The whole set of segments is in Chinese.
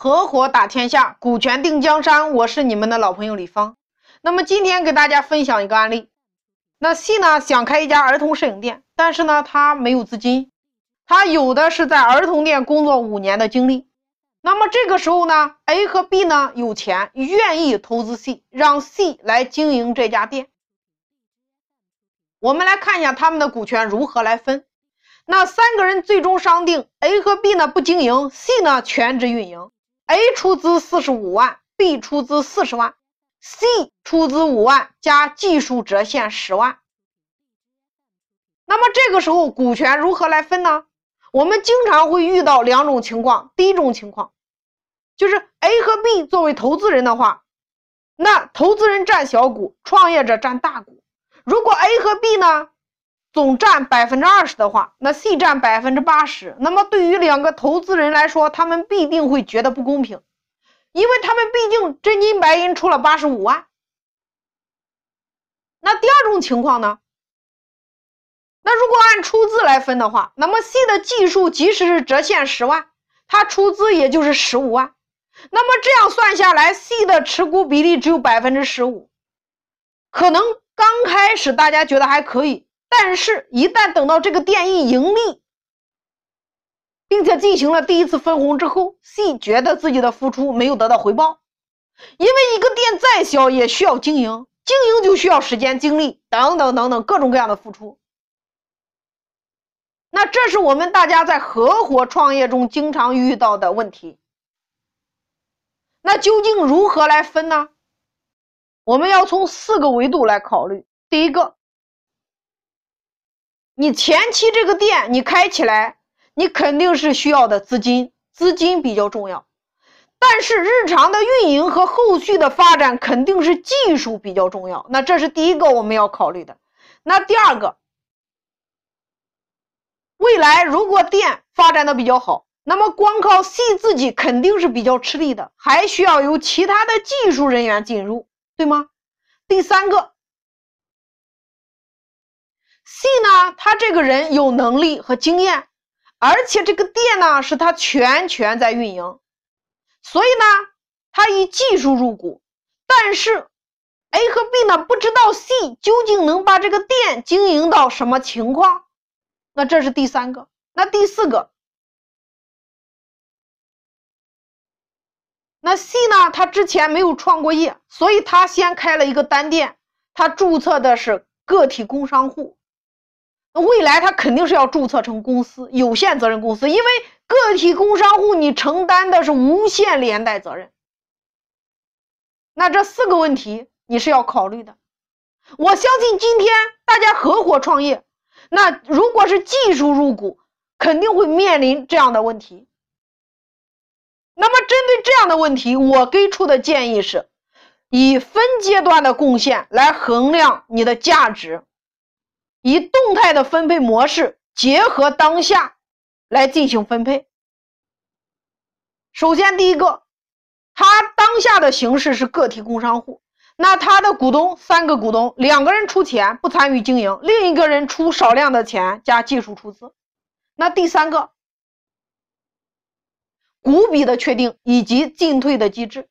合伙打天下，股权定江山。我是你们的老朋友李芳。那么今天给大家分享一个案例。那 C 呢想开一家儿童摄影店，但是呢他没有资金，他有的是在儿童店工作五年的经历。那么这个时候呢，A 和 B 呢有钱，愿意投资 C，让 C 来经营这家店。我们来看一下他们的股权如何来分。那三个人最终商定，A 和 B 呢不经营，C 呢全职运营。A 出资四十五万，B 出资四十万，C 出资五万加技术折现十万。那么这个时候股权如何来分呢？我们经常会遇到两种情况。第一种情况就是 A 和 B 作为投资人的话，那投资人占小股，创业者占大股。如果 A 和 B 呢总占百分之二十的话，那 C 占百分之八十。那么对于两个投资人来说，他们必定会觉得不公平，因为他们毕竟真金白银出了八十五万。那第二种情况呢？那如果按出资来分的话，那么 C 的技术即使是折现十万，他出资也就是十五万。那么这样算下来，C 的持股比例只有百分之十五，可能刚开始大家觉得还可以。但是，一旦等到这个店一盈利，并且进行了第一次分红之后，C 觉得自己的付出没有得到回报，因为一个店再小也需要经营，经营就需要时间、精力等等等等各种各样的付出。那这是我们大家在合伙创业中经常遇到的问题。那究竟如何来分呢？我们要从四个维度来考虑。第一个。你前期这个店你开起来，你肯定是需要的资金，资金比较重要。但是日常的运营和后续的发展肯定是技术比较重要。那这是第一个我们要考虑的。那第二个，未来如果店发展的比较好，那么光靠 C 自己肯定是比较吃力的，还需要有其他的技术人员进入，对吗？第三个。C 呢，他这个人有能力和经验，而且这个店呢是他全权在运营，所以呢，他以技术入股。但是 A 和 B 呢不知道 C 究竟能把这个店经营到什么情况。那这是第三个。那第四个，那 C 呢，他之前没有创过业，所以他先开了一个单店，他注册的是个体工商户。未来他肯定是要注册成公司，有限责任公司，因为个体工商户你承担的是无限连带责任。那这四个问题你是要考虑的。我相信今天大家合伙创业，那如果是技术入股，肯定会面临这样的问题。那么针对这样的问题，我给出的建议是，以分阶段的贡献来衡量你的价值。以动态的分配模式结合当下来进行分配。首先，第一个，他当下的形式是个体工商户，那他的股东三个股东，两个人出钱不参与经营，另一个人出少量的钱加技术出资。那第三个，股比的确定以及进退的机制。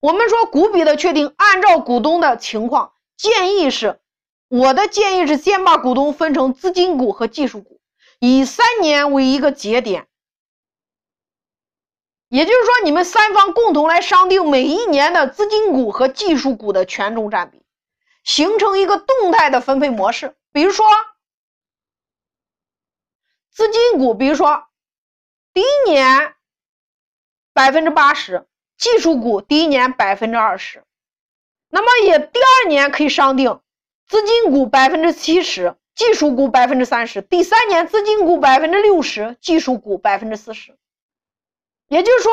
我们说股比的确定，按照股东的情况，建议是。我的建议是，先把股东分成资金股和技术股，以三年为一个节点，也就是说，你们三方共同来商定每一年的资金股和技术股的权重占比，形成一个动态的分配模式。比如说，资金股，比如说第一年百分之八十，技术股第一年百分之二十，那么也第二年可以商定。资金股百分之七十，技术股百分之三十。第三年资金股百分之六十，技术股百分之四十。也就是说，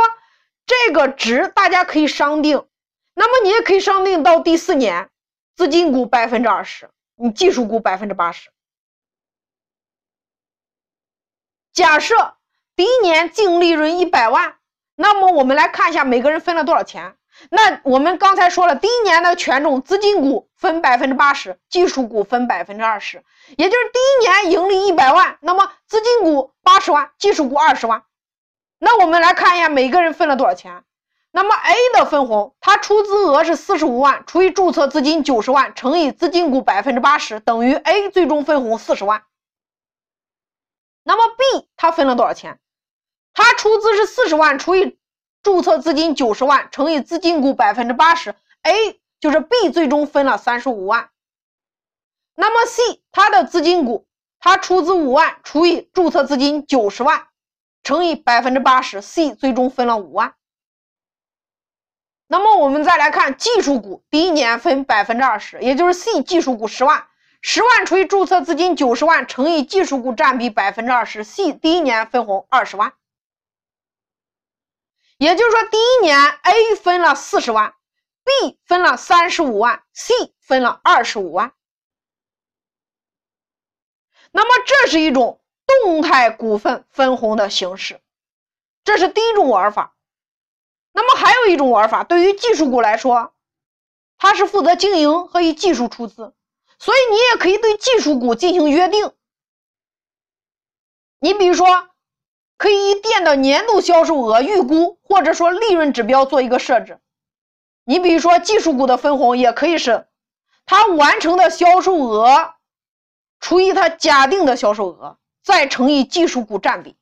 这个值大家可以商定。那么你也可以商定到第四年，资金股百分之二十，你技术股百分之八十。假设第一年净利润一百万，那么我们来看一下每个人分了多少钱。那我们刚才说了，第一年的权重，资金股分百分之八十，技术股分百分之二十，也就是第一年盈利一百万，那么资金股八十万，技术股二十万。那我们来看一下每个人分了多少钱。那么 A 的分红，他出资额是四十五万，除以注册资金九十万，乘以资金股百分之八十，等于 A 最终分红四十万。那么 B 他分了多少钱？他出资是四十万，除以注册资金九十万，乘以资金股百分之八十，A 就是 B 最终分了三十五万。那么 C 他的资金股，他出资五万，除以注册资金九十万，乘以百分之八十，C 最终分了五万。那么我们再来看技术股，第一年分百分之二十，也就是 C 技术股十万，十万除以注册资金九十万，乘以技术股占比百分之二十，C 第一年分红二十万。也就是说，第一年 A 分了四十万，B 分了三十五万，C 分了二十五万。那么这是一种动态股份分红的形式，这是第一种玩法。那么还有一种玩法，对于技术股来说，它是负责经营和以技术出资，所以你也可以对技术股进行约定。你比如说，可以以店的年度销售额预估，或者说利润指标做一个设置。你比如说，技术股的分红也可以是它完成的销售额除以它假定的销售额，再乘以技术股占比。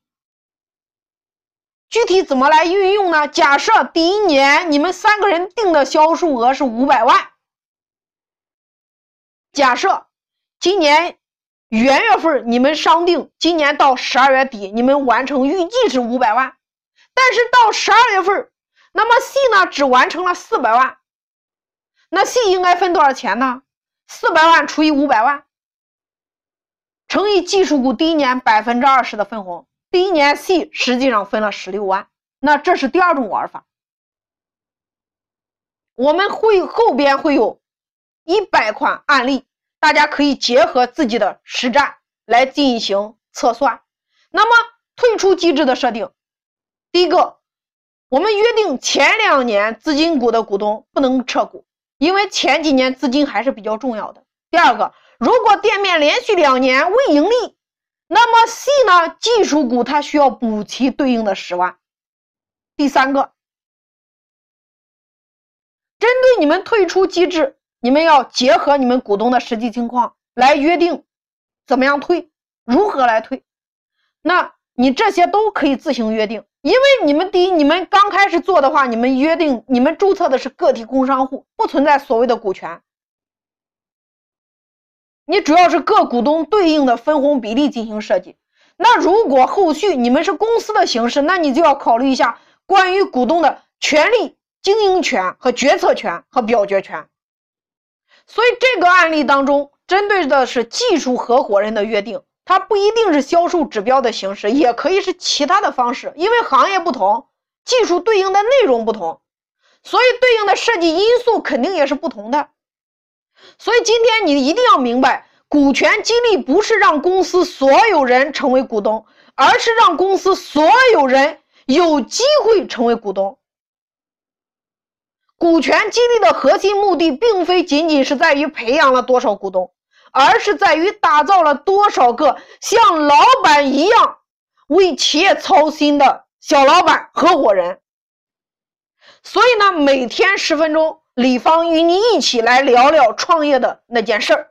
具体怎么来运用呢？假设第一年你们三个人定的销售额是五百万，假设今年元月份你们商定，今年到十二月底你们完成预计是五百万，但是到十二月份，那么 C 呢只完成了四百万，那 C 应该分多少钱呢？四百万除以五百万，乘以技术股第一年百分之二十的分红。第一年 C 实际上分了十六万，那这是第二种玩法。我们会后边会有一百款案例，大家可以结合自己的实战来进行测算。那么退出机制的设定，第一个，我们约定前两年资金股的股东不能撤股，因为前几年资金还是比较重要的。第二个，如果店面连续两年未盈利。那么 C 呢？技术股它需要补齐对应的十万。第三个，针对你们退出机制，你们要结合你们股东的实际情况来约定怎么样退，如何来退。那你这些都可以自行约定，因为你们第一，你们刚开始做的话，你们约定你们注册的是个体工商户，不存在所谓的股权。你主要是各股东对应的分红比例进行设计。那如果后续你们是公司的形式，那你就要考虑一下关于股东的权利、经营权和决策权和表决权。所以这个案例当中，针对的是技术合伙人的约定，它不一定是销售指标的形式，也可以是其他的方式。因为行业不同，技术对应的内容不同，所以对应的设计因素肯定也是不同的。所以今天你一定要明白，股权激励不是让公司所有人成为股东，而是让公司所有人有机会成为股东。股权激励的核心目的，并非仅仅是在于培养了多少股东，而是在于打造了多少个像老板一样为企业操心的小老板、合伙人。所以呢，每天十分钟。李芳与你一起来聊聊创业的那件事儿。